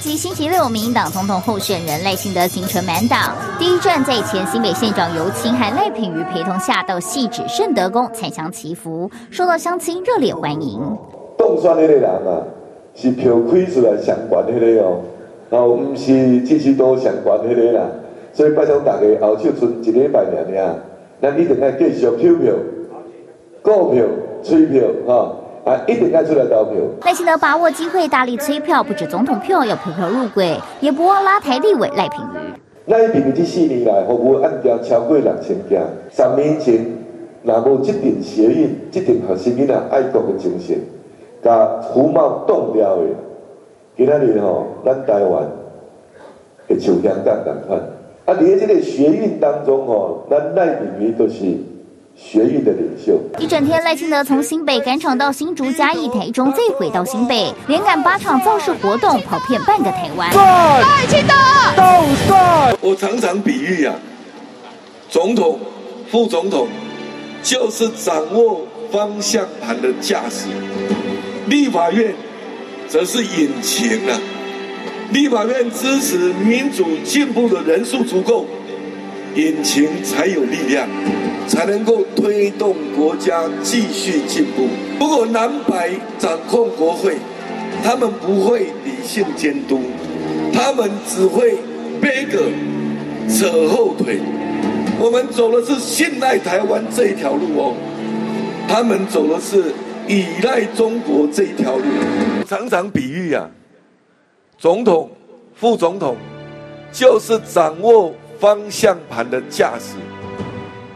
即星期六，民进党总统候选人赖清德行程满档，第一站在前新北县长游锡和赖品妤陪同下到汐止圣德宫参香祈福，受到乡亲热烈欢迎。当选那个人啊，是票开出来上悬那个哦，然后不是支持度上悬那个啦，所以拜托大家后手剩一礼拜尔尔，咱一定要继续票票、购票、催票哈。啊！一定要出来投票。赖清德把握机会大力催票，不止总统票要票票入柜，也不忘拉台立委赖品妤。赖品妤这四年来服务案件超过六千件，三年前若无这点学运，这点学生囡仔爱国的精神，甲服贸挡掉的，今仔日吼，咱台湾会像香港同款。啊，伫这个学运当中吼，咱赖品妤都是。学运的领袖，一整天，赖清德从新北赶场到新竹、嘉义、台中，再回到新北，连赶八场造势活动，跑遍半个台湾。赖清德，到帅！我常常比喻啊，总统、副总统就是掌握方向盘的驾驶，立法院则是引擎啊。立法院支持民主进步的人数足够，引擎才有力量。才能够推动国家继续进步。如果蓝白掌控国会，他们不会理性监督，他们只会背个扯后腿。我们走的是信赖台湾这一条路哦，他们走的是依赖中国这一条路。常常比喻啊，总统、副总统就是掌握方向盘的驾驶。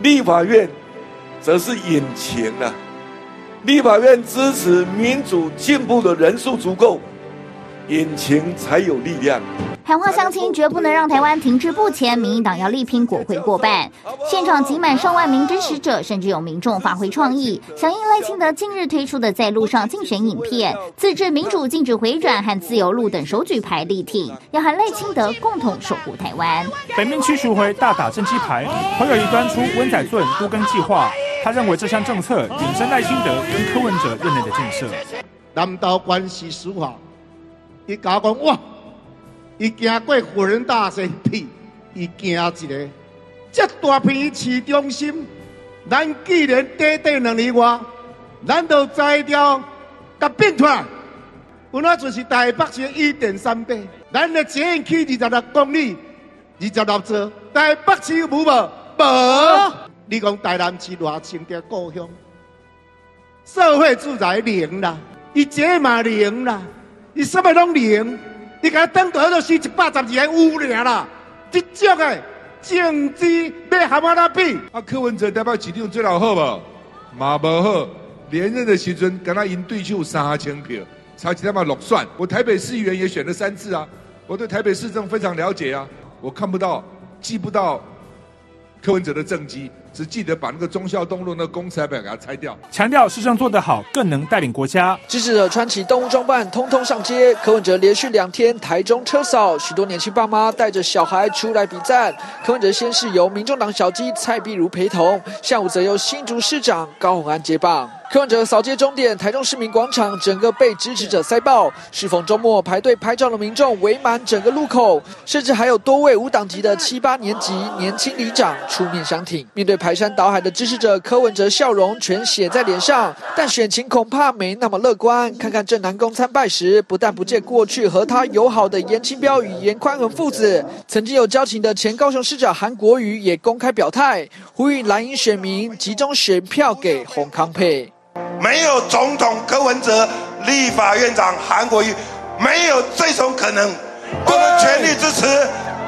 立法院则是引擎啊！立法院支持民主进步的人数足够，引擎才有力量。喊话相亲，绝不能让台湾停滞不前。民进党要力拼国会过半，现场挤满上万名支持者，甚至有民众发挥创意，响应赖清德近日推出的在路上竞选影片，自制民主禁止回转和自由路等手举牌力挺，要和赖清德共同守护台湾。北面区巡回大打政绩牌，侯友宜端出温仔顿都更计划，他认为这项政策引申赖清德跟柯文哲任内的建设。南道关系司法，伊甲我讲哇。伊行过辅仁大学，屁！伊行一个这大片市中心，咱既然短短两年外，咱就摘掉，甲变出来，有哪就是台北市一点三倍。咱的捷运去二十六公里，二十六座，台北市有无无？无。你讲台南市偌清的故乡，社会住宅零啦，伊这嘛零啦，伊什么拢零。你看等到都是一百十二个乌了啦，这种的政治要和我那比？啊，柯文哲代表市长最老好不？嘛无好，连任的时阵跟他赢对手三千票，差几他妈落选。我台北市议员也选了三次啊，我对台北市政非常了解啊，我看不到，记不到柯文哲的政绩。只记得把那个忠孝东路那公厕表给它拆掉，强调市政做得好，更能带领国家。支持者穿起动物装扮，通通上街。柯文哲连续两天台中车扫，许多年轻爸妈带着小孩出来比赞。柯文哲先是由民众党小鸡蔡碧如陪同，下午则由新竹市长高虹安接棒。柯文哲扫街终点台中市民广场，整个被支持者塞爆。适逢周末，排队拍照的民众围满整个路口，甚至还有多位无党籍的 七八年级年轻里长出面相挺。面对排山倒海的支持者，柯文哲笑容全写在脸上，但选情恐怕没那么乐观。看看正南宫参拜时，不但不见过去和他友好的颜清标与颜宽恒父子，曾经有交情的前高雄市长韩国瑜也公开表态，呼吁蓝营选民集中选票给洪康配。没有总统柯文哲，立法院长韩国瑜，没有这种可能。我们全力支持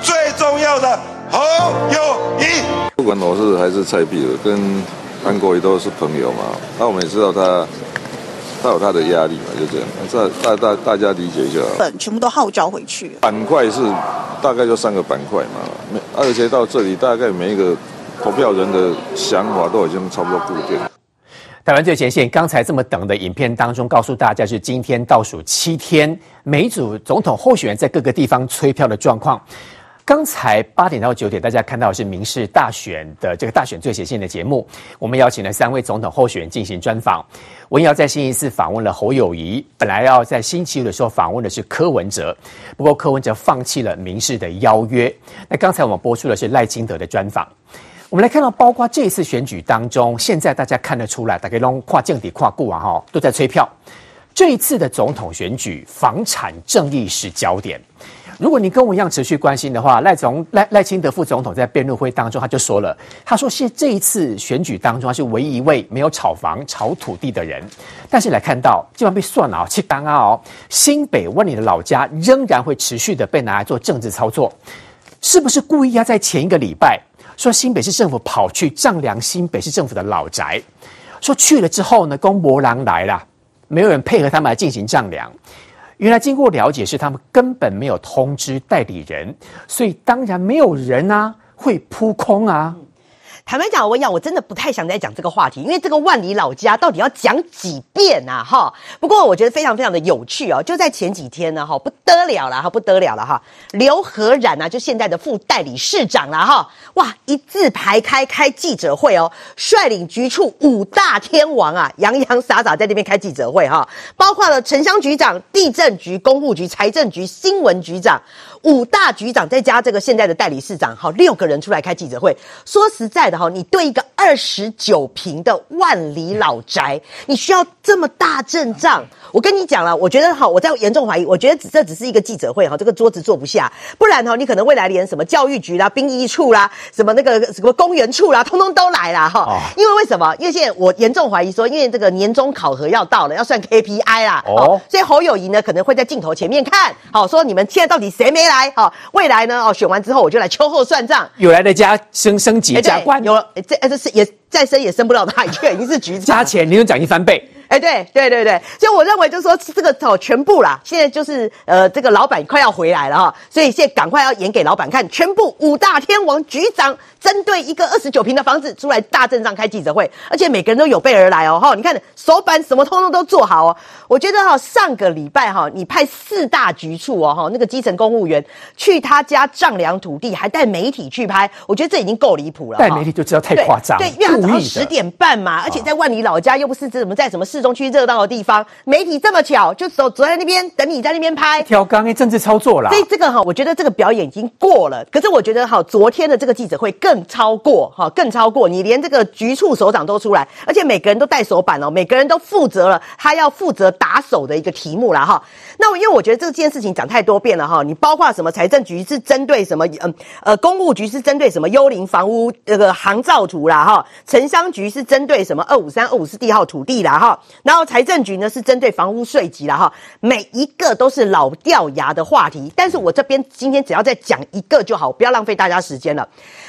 最重要的侯友谊。不管我是还是蔡壁如，跟韩国瑜都是朋友嘛。那我们也知道他，他有他的压力嘛，就这样。这大大大家理解一下。本全部都号召回去。板块是大概就三个板块嘛，而且到这里大概每一个投票人的想法都已经差不多固定。台湾最前线，刚才这么等的影片当中，告诉大家是今天倒数七天，每组总统候选人在各个地方催票的状况。刚才八点到九点，大家看到是民视大选的这个大选最前线的节目，我们邀请了三位总统候选人进行专访。文瑶在星期四访问了侯友宜，本来要在星期五的时候访问的是柯文哲，不过柯文哲放弃了民视的邀约。那刚才我们播出的是赖清德的专访。我们来看到，包括这一次选举当中，现在大家看得出来，大家都跨政体跨过啊哈，都在催票。这一次的总统选举，房产正义是焦点。如果你跟我一样持续关心的话，赖总赖赖清德副总统在辩论会当中他就说了，他说是这一次选举当中他是唯一一位没有炒房炒土地的人。但是来看到，基本上被算了啊，七单啊哦，新北万里的老家仍然会持续的被拿来做政治操作，是不是故意要在前一个礼拜说新北市政府跑去丈量新北市政府的老宅，说去了之后呢，公博郎来了。没有人配合他们来进行丈量，原来经过了解是他们根本没有通知代理人，所以当然没有人啊会扑空啊。坦白讲，我讲，我真的不太想再讲这个话题，因为这个万里老家到底要讲几遍啊？哈，不过我觉得非常非常的有趣哦。就在前几天呢，哈，不得了了哈，不得了了哈。刘和然啊，就现在的副代理市长了哈，哇，一字排开开记者会哦，率领局处五大天王啊，洋洋洒洒在那边开记者会哈，包括了城乡局长、地震局、公务局、财政局、新闻局长。五大局长再加这个现在的代理市长，好，六个人出来开记者会。说实在的哈，你对一个二十九平的万里老宅，你需要这么大阵仗？我跟你讲了，我觉得哈，我在严重怀疑，我觉得这只是一个记者会哈，这个桌子坐不下，不然哈，你可能未来连什么教育局啦、兵役处啦、什么那个什么公园处啦，通通都来啦哈。因为为什么？因为现在我严重怀疑说，因为这个年终考核要到了，要算 KPI 啦。哦，所以侯友谊呢可能会在镜头前面看好，说你们现在到底谁没来？来好，未来呢？哦，选完之后我就来秋后算账。有来的加升升级加官，有这这是也再升也升不了哪里去，已经是局长加钱，年终奖金翻倍。哎，对对对对，所以我认为就是说这个哦全部啦，现在就是呃这个老板快要回来了哈，所以现在赶快要演给老板看，全部五大天王局长针对一个二十九平的房子出来大阵仗开记者会，而且每个人都有备而来哦哈，你看手板什么通通都做好哦，我觉得哈上个礼拜哈你派四大局处哦哈那个基层公务员去他家丈量土地，还带媒体去拍，我觉得这已经够离谱了，带媒体就知道太夸张，对，对，因为他早上十点半嘛，而且在万里老家又不是怎么在什么。市中区热闹的地方，媒体这么巧就走走在那边等你在那边拍，挑刚诶政治操作啦。所以这个哈，我觉得这个表演已经过了。可是我觉得哈，昨天的这个记者会更超过哈，更超过你连这个局处首长都出来，而且每个人都带手板哦，每个人都负责了他要负责打手的一个题目啦哈。那我因为我觉得这件事情讲太多遍了哈，你包括什么财政局是针对什么嗯呃公务局是针对什么幽灵房屋那个航照图啦哈，城乡局是针对什么二五三二五四地号土地啦哈。然后财政局呢是针对房屋税籍啦哈，每一个都是老掉牙的话题，但是我这边今天只要再讲一个就好，不要浪费大家时间了。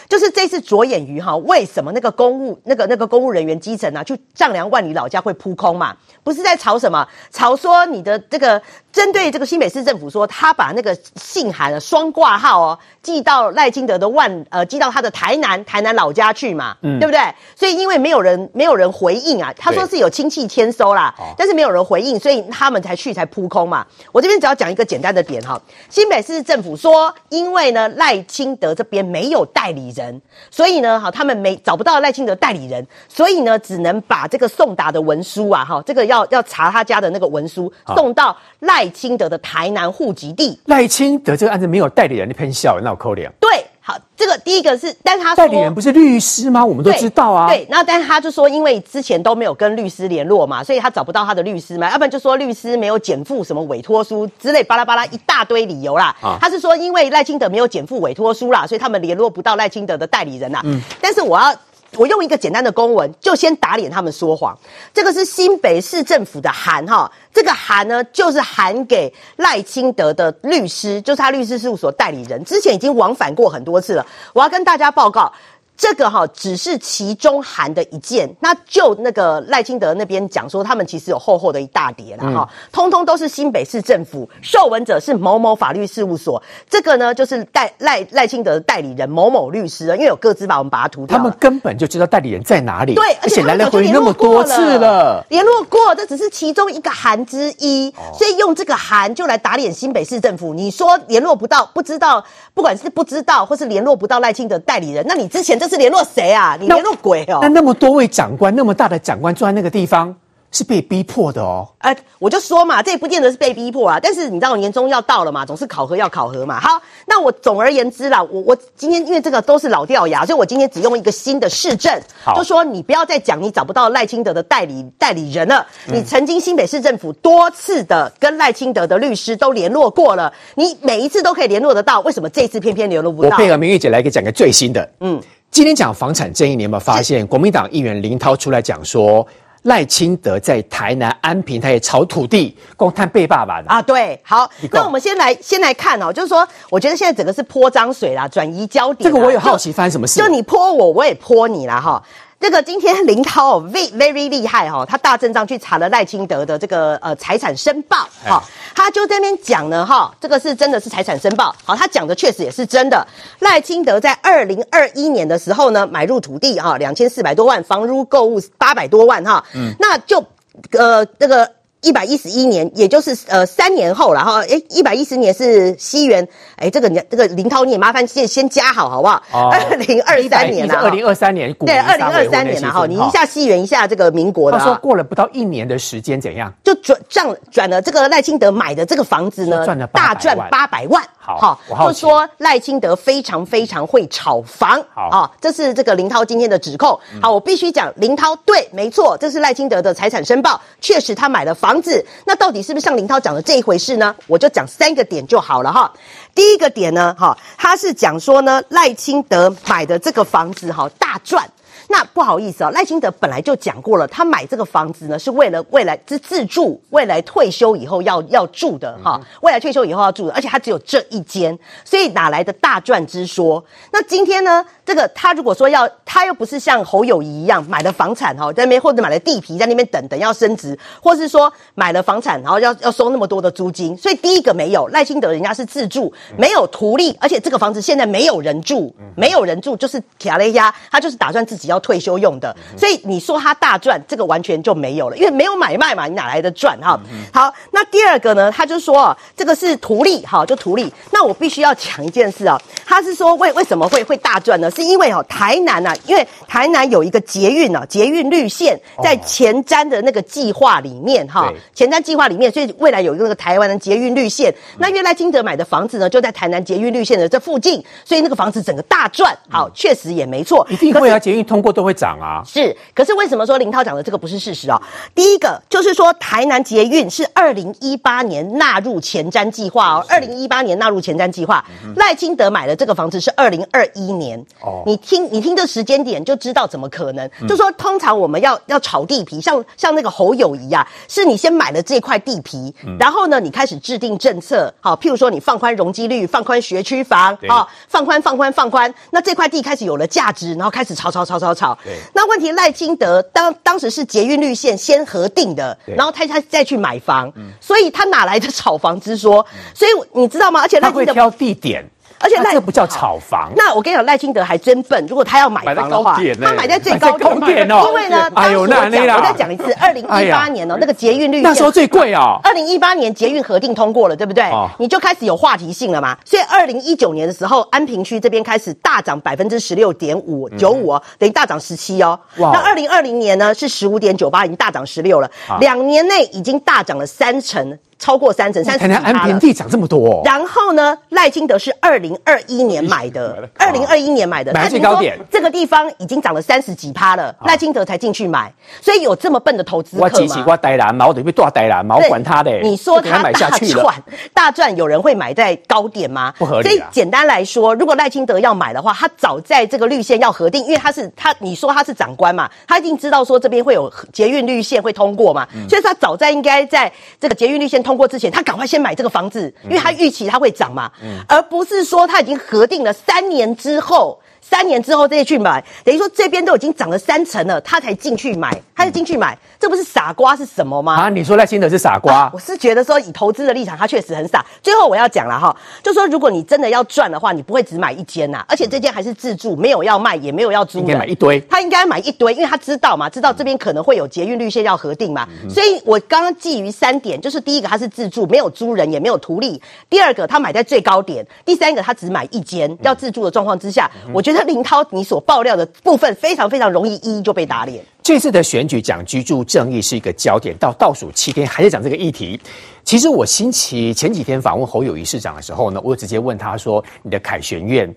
就是这次着眼于哈，为什么那个公务那个那个公务人员基层啊，去丈量万里老家会扑空嘛？不是在吵什么？吵说你的这个针对这个新北市政府说，他把那个信函的双挂号哦寄到赖清德的万呃寄到他的台南台南老家去嘛，嗯，对不对？所以因为没有人没有人回应啊，他说是有亲戚签收啦，但是没有人回应，所以他们才去才扑空嘛。我这边只要讲一个简单的点哈，新北市政府说，因为呢赖清德这边没有代理人。人，所以呢，哈，他们没找不到赖清德代理人，所以呢，只能把这个送达的文书啊，哈，这个要要查他家的那个文书，送到赖清德的台南户籍地。赖清德这个案子没有代理人，的偏笑，那我扣脸。对。好，这个第一个是，但是他说代理人不是律师吗？我们都知道啊。对，那但是他就说，因为之前都没有跟律师联络嘛，所以他找不到他的律师嘛，要不然就说律师没有减负什么委托书之类，巴拉巴拉一大堆理由啦。啊，他是说因为赖清德没有减负委托书啦，所以他们联络不到赖清德的代理人啦。嗯，但是我要。我用一个简单的公文，就先打脸他们说谎。这个是新北市政府的函哈，这个函呢，就是函给赖清德的律师，就是他律师事务所代理人，之前已经往返过很多次了。我要跟大家报告，这个哈只是其中含的一件，那就那个赖清德那边讲说，他们其实有厚厚的一大叠了哈，通通都是新北市政府，受文者是某某法律事务所，这个呢就是代赖赖清德的代理人某某律师，因为有各自把，我们把它涂掉。他们根本就知道代理人在哪里，对，而且来来回那么多次了，联络过，这只是其中一个函之一，所以用这个函就来打脸新北市政府。你说联络不到，不知道，不管是不知道或是联络不到赖清德代理人，那你之前这是联络谁啊？你联络鬼哦？那那么多位长官，那么大的长官坐在那个地方。是被逼迫的哦，呃，我就说嘛，这也不见得是被逼迫啊。但是你知道年终要到了嘛，总是考核要考核嘛。好，那我总而言之啦，我我今天因为这个都是老掉牙，所以我今天只用一个新的市政，就说你不要再讲你找不到赖清德的代理代理人了。嗯、你曾经新北市政府多次的跟赖清德的律师都联络过了，你每一次都可以联络得到，为什么这一次偏偏联络不到？我配合明玉姐来给讲个最新的。嗯，今天讲房产争议，你有没有发现国民党议员林涛出来讲说？赖清德在台南安平，他也炒土地，光看被爸爸的啊。对，好，那我们先来先来看哦，就是说，我觉得现在整个是泼脏水啦，转移焦点。这个我有好奇发生什么事，就你泼我，我也泼你啦。哈。这个今天林涛哦，very very 厉害哈，他大阵仗去查了赖清德的这个呃财产申报，好，他就在那边讲呢哈，这个是真的是财产申报，好，他讲的确实也是真的。赖清德在二零二一年的时候呢，买入土地哈，两千四百多万，房屋购物八百多万哈，嗯，那就呃这个。一百一十一年，也就是呃三年后了哈，诶，一百一十年是西元，诶，这个这个林涛你也麻烦先先加好好不好？二零二三年啊，二零二三年，对，二零二三年了哈，你一下西元一下这个民国的。他说过了不到一年的时间，怎样？就转账转了这个赖清德买的这个房子呢，赚了大赚八百万。好，就说赖清德非常非常会炒房。好啊，这是这个林涛今天的指控。好，我必须讲林涛对，没错，这是赖清德的财产申报，确实他买了房。房子，那到底是不是像林涛讲的这一回事呢？我就讲三个点就好了哈。第一个点呢，哈，他是讲说呢，赖清德买的这个房子哈，大赚。那不好意思啊，赖清德本来就讲过了，他买这个房子呢，是为了未来是自住，未来退休以后要要住的哈，未来退休以后要住的，而且他只有这一间，所以哪来的大赚之说？那今天呢，这个他如果说要，他又不是像侯友谊一样买了房产哈，在那边或者买了地皮在那边等等要升值，或是说买了房产然后要要收那么多的租金，所以第一个没有赖清德人家是自住，没有图利，而且这个房子现在没有人住，没有人住就是卡了一家，他就是打算自己要。退休用的，所以你说他大赚，这个完全就没有了，因为没有买卖嘛，你哪来的赚哈？好，那第二个呢，他就说这个是图利，哈，就图利。那我必须要讲一件事啊，他是说为为什么会会大赚呢？是因为哦，台南啊，因为台南有一个捷运啊，捷运绿线在前瞻的那个计划里面哈，前瞻计划里面，所以未来有一个那个台湾的捷运绿线。那因为赖清德买的房子呢，就在台南捷运绿线的这附近，所以那个房子整个大赚。好，确实也没错，一定会啊，捷运通过。都会涨啊，是。可是为什么说林涛讲的这个不是事实啊？第一个就是说，台南捷运是二零一八年纳入前瞻计划哦，二零一八年纳入前瞻计划。赖清德买的这个房子是二零二一年。哦。你听，你听这时间点就知道怎么可能？就说通常我们要要炒地皮，像像那个侯友谊啊，是你先买了这块地皮，然后呢，你开始制定政策，好，譬如说你放宽容积率，放宽学区房，啊，放宽放宽放宽，那这块地开始有了价值，然后开始炒炒炒炒炒。对，那问题赖清德当当时是捷运绿线先核定的，然后他他再去买房，所以他哪来的炒房之说？所以你知道吗？而且赖清德会挑地点。而且那这不叫炒房。那我跟你讲，赖清德还真笨。如果他要买房的话，他买在最高点哦。因为呢，哎呦，那那我再讲一次，二零一八年哦，那个捷运绿线那时候最贵哦。二零一八年捷运核定通过了，对不对？你就开始有话题性了嘛。所以二零一九年的时候，安平区这边开始大涨百分之十六点五九五哦，等于大涨十七哦。那二零二零年呢是十五点九八，已经大涨十六了。两年内已经大涨了三成。超过三成，三成。安平地涨这么多，然后呢，赖清德是二零二一年买的，二零二一年买的，买最高点。这个地方已经涨了三十几趴了，赖清德才进去买，所以有这么笨的投资客吗？我机器我呆蓝嘛，我得被多呆蓝嘛，我管他的。你说他买下去了，大赚，有人会买在高点吗？不合理。所以简单来说，如果赖清德要买的话，他早在这个绿线要核定，因为他是他，你说他是长官嘛，他一定知道说这边会有捷运绿线会通过嘛，所以他早在应该在这个捷运绿线通过之前，他赶快。先买这个房子，因为他预期它会涨嘛，而不是说他已经核定了三年之后。三年之后再去买，等于说这边都已经涨了三成了，他才进去买，他就进去买，这不是傻瓜是什么吗？啊，你说赖清德是傻瓜？啊、我是觉得说以投资的立场，他确实很傻。最后我要讲了哈，就说如果你真的要赚的话，你不会只买一间呐，而且这间还是自住，没有要卖，也没有要租的，应该买一堆。他应该买一堆，因为他知道嘛，知道这边可能会有捷运绿线要核定嘛，嗯、所以我刚刚基于三点，就是第一个他是自住，没有租人，也没有图利；第二个他买在最高点；第三个他只买一间，要自住的状况之下，嗯、我觉得林涛你所爆料的部分非常非常容易一一就被打脸。这次的选举讲居住正义是一个焦点，到倒数七天还是讲这个议题。其实我星期前几天访问侯友谊市长的时候呢，我就直接问他说：“你的凯旋院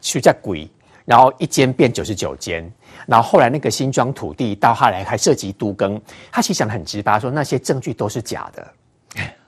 是在鬼，然后一间变九十九间，然后后来那个新庄土地到后来还涉及都更，他其实讲得很直白，说那些证据都是假的。”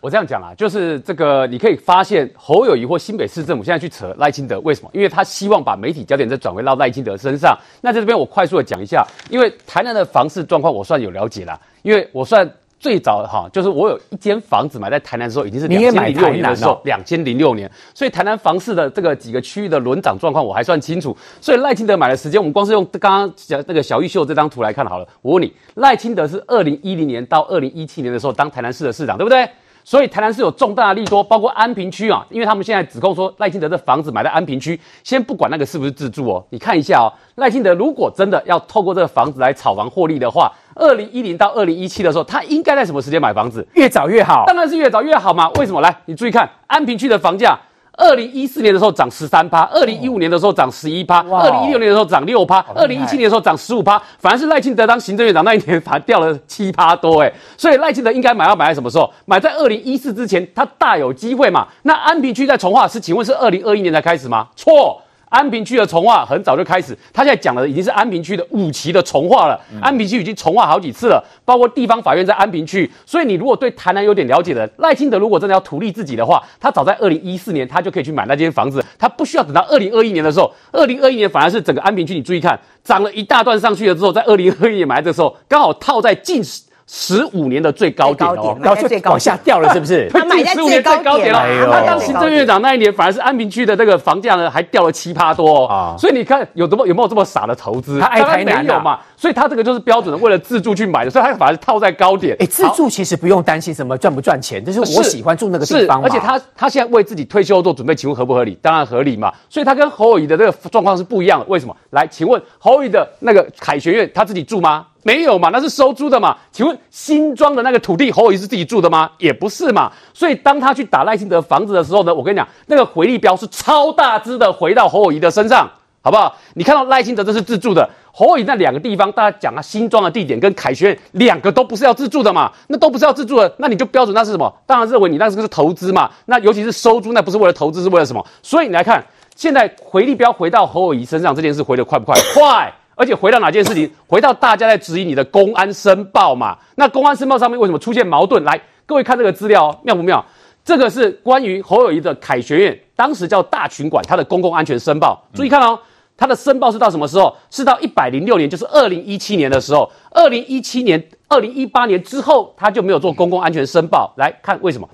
我这样讲啊，就是这个，你可以发现侯友谊或新北市政府现在去扯赖清德，为什么？因为他希望把媒体焦点再转回到赖清德身上。那在这边我快速的讲一下，因为台南的房市状况我算有了解啦，因为我算最早哈，就是我有一间房子买在台南的时候，已经是两千零六年的时候，两千零六年，所以台南房市的这个几个区域的轮涨状况我还算清楚。所以赖清德买的时间，我们光是用刚刚讲那个小玉秀这张图来看好了。我问你，赖清德是二零一零年到二零一七年的时候当台南市的市长，对不对？所以台南市有重大的利多，包括安平区啊，因为他们现在指控说赖清德的房子买在安平区，先不管那个是不是自住哦，你看一下哦，赖清德如果真的要透过这个房子来炒房获利的话，二零一零到二零一七的时候，他应该在什么时间买房子？越早越好，当然是越早越好嘛。为什么？来，你注意看安平区的房价。二零一四年的时候涨十三趴，二零一五年的时候涨十一趴，二零一六年的时候涨六趴，二零一七年的时候涨十五趴，反而是赖清德当行政院长那一年反而掉了七趴多哎，所以赖清德应该买要买在什么时候？买在二零一四之前，他大有机会嘛。那安平区在从化是，请问是二零二一年才开始吗？错。安平区的重划很早就开始，他现在讲的已经是安平区的五期的重划了。嗯、安平区已经重划好几次了，包括地方法院在安平区。所以你如果对台南有点了解的，赖清德如果真的要图利自己的话，他早在二零一四年他就可以去买那间房子，他不需要等到二零二一年的时候。二零二一年反而是整个安平区，你注意看，涨了一大段上去了之后，在二零二一年买的时候，刚好套在近十。十五年的最高点哦，然后就往下掉了，是不是？他买在 最高点了。他当行政院长那一年，反而是安平区的这个房价呢，还掉了七趴多哦。所以你看，有这么有没有这么傻的投资？他爱台南有嘛？所以他这个就是标准的为了自住去买的，所以他反而是套在高点。哎，自住其实不用担心什么赚不赚钱，就是我喜欢住那个地方。而且他他现在为自己退休做准备，请问合不合理？当然合理嘛。所以他跟侯友谊的这个状况是不一样的。为什么？来，请问侯友谊的那个凯旋苑，他自己住吗？没有嘛，那是收租的嘛。请问新庄的那个土地，侯友谊是自己住的吗？也不是嘛。所以当他去打赖清德房子的时候呢，我跟你讲，那个回力标是超大只的回到侯友谊的身上，好不好？你看到赖清德这是自住的，侯友宜那两个地方，大家讲啊，新庄的地点跟凯旋两个都不是要自住的嘛，那都不是要自住的，那你就标准那是什么？当然认为你那是个是投资嘛。那尤其是收租，那不是为了投资，是为了什么？所以你来看，现在回力镖回到侯友宜身上这件事回得快不快？快。而且回到哪件事情？回到大家在质疑你的公安申报嘛？那公安申报上面为什么出现矛盾？来，各位看这个资料哦，妙不妙？这个是关于侯友谊的凯旋院，当时叫大群馆，它的公共安全申报。注意看哦，它的申报是到什么时候？是到一百零六年，就是二零一七年的时候。二零一七年、二零一八年之后，它就没有做公共安全申报。来看为什么？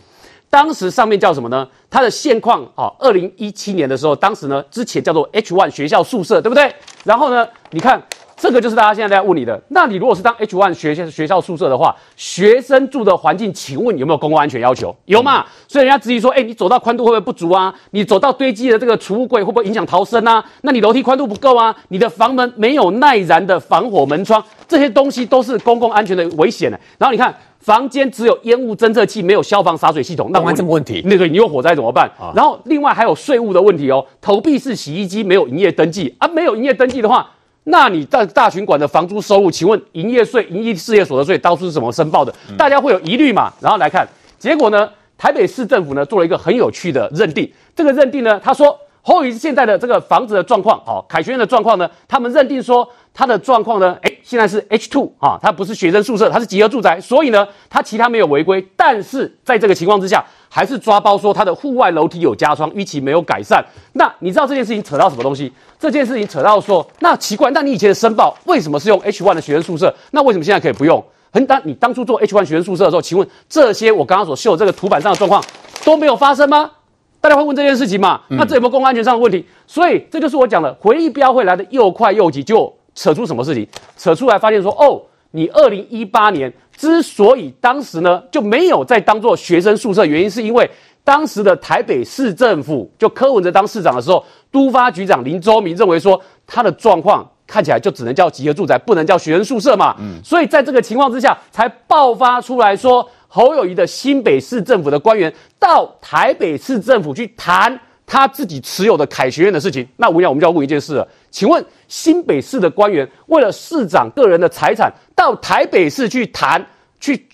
当时上面叫什么呢？它的现况啊，二零一七年的时候，当时呢之前叫做 H one 学校宿舍，对不对？然后呢，你看这个就是大家现在在问你的。那你如果是当 H one 学校学校宿舍的话，学生住的环境，请问有没有公共安全要求？有嘛？所以人家质疑说，哎，你走道宽度会不会不足啊？你走到堆积的这个储物柜会不会影响逃生啊？那你楼梯宽度不够啊？你的房门没有耐燃的防火门窗，这些东西都是公共安全的危险的。然后你看。房间只有烟雾侦测器，没有消防洒水系统，那问什么问题？那个你有火灾怎么办？啊、然后另外还有税务的问题哦，投币式洗衣机没有营业登记啊，没有营业登记的话，那你在大群馆的房租收入，请问营业税、营业事业所得税当初是怎么申报的？嗯、大家会有疑虑嘛？然后来看结果呢，台北市政府呢做了一个很有趣的认定，这个认定呢，他说后于现在的这个房子的状况，好、哦，凯旋苑的状况呢，他们认定说。他的状况呢？诶，现在是 H two 啊，它不是学生宿舍，它是集合住宅，所以呢，它其他没有违规，但是在这个情况之下，还是抓包说它的户外楼梯有加窗，逾期没有改善。那你知道这件事情扯到什么东西？这件事情扯到说，那奇怪，那你以前的申报为什么是用 H one 的学生宿舍？那为什么现在可以不用？很当你当初做 H one 学生宿舍的时候，请问这些我刚刚所秀的这个图板上的状况都没有发生吗？大家会问这件事情嘛？那这有没有公共安全上的问题？所以这就是我讲的回力标会来的又快又急，就扯出什么事情？扯出来发现说，哦，你二零一八年之所以当时呢就没有再当做学生宿舍，原因是因为当时的台北市政府就柯文哲当市长的时候，都发局长林周明认为说他的状况看起来就只能叫集合住宅，不能叫学生宿舍嘛。嗯，所以在这个情况之下，才爆发出来说。侯友谊的新北市政府的官员到台北市政府去谈他自己持有的凯学院的事情，那我想我们就要问一件事了，请问新北市的官员为了市长个人的财产到台北市去谈去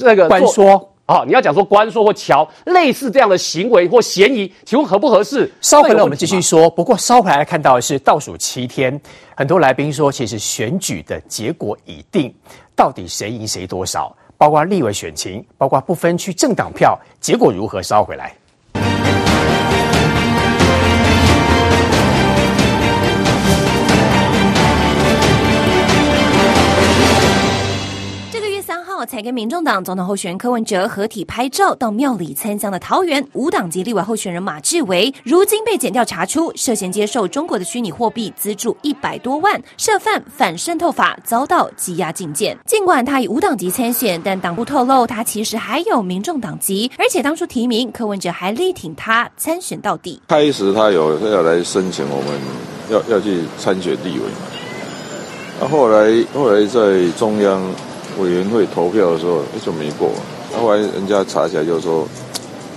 那个官说啊，你要讲说官说或桥类似这样的行为或嫌疑，请问合不合适？稍回来我们继续说。不过稍回来看到的是倒数七天，很多来宾说其实选举的结果已定，到底谁赢谁多少？包括立委选情，包括不分区政党票，结果如何？烧回来。才跟民众党总统候选人柯文哲合体拍照到庙里参香的桃园无党籍立委候选人马志伟，如今被检调查出涉嫌接受中国的虚拟货币资助一百多万，涉犯反渗透法，遭到羁押禁见。尽管他以无党籍参选，但党部透露他其实还有民众党籍，而且当初提名柯文哲还力挺他参选到底。开始他有要来申请，我们要要去参选立委嘛。那后来后来在中央。委员会投票的时候，就没过。后来人家查起来，就说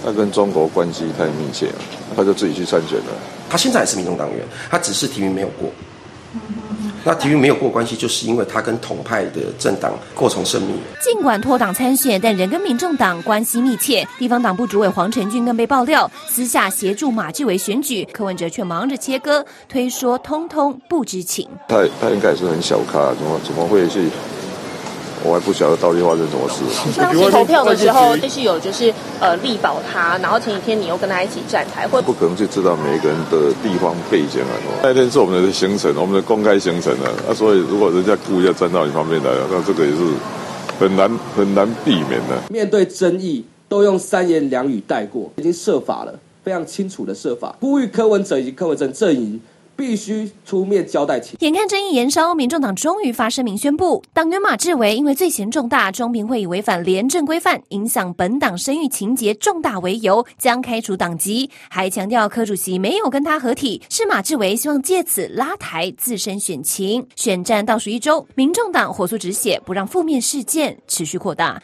他跟中国关系太密切了，他就自己去参选了。他现在也是民众党员，他只是提名没有过。那提名没有过关系，就是因为他跟统派的政党过从甚密。尽管脱党参选，但仍跟民众党关系密切。地方党部主委黄成俊更被爆料私下协助马志伟选举，柯文哲却忙着切割，推说通通不知情。他他应该也是很小咖，怎么怎么会去？我还不晓得到底发生什么事。当时投票的时候，就是有就是呃力保他，然后前几天你又跟他一起站台，会不可能去知道每一个人的地方背景啊。那天是我们的行程，我们的公开行程啊。那所以如果人家故意要站到你旁边来，那这个也是很难很难避免的。面对争议，都用三言两语带过，已经设法了，非常清楚的设法，呼吁柯文哲以及柯文哲阵营。必须出面交代清。眼看争议延烧，民众党终于发声明宣布，党员马志伟因为罪嫌重大，中评会以违反廉政规范、影响本党声誉情节重大为由，将开除党籍。还强调柯主席没有跟他合体，是马志伟希望借此拉抬自身选情。选战倒数一周，民众党火速止血，不让负面事件持续扩大。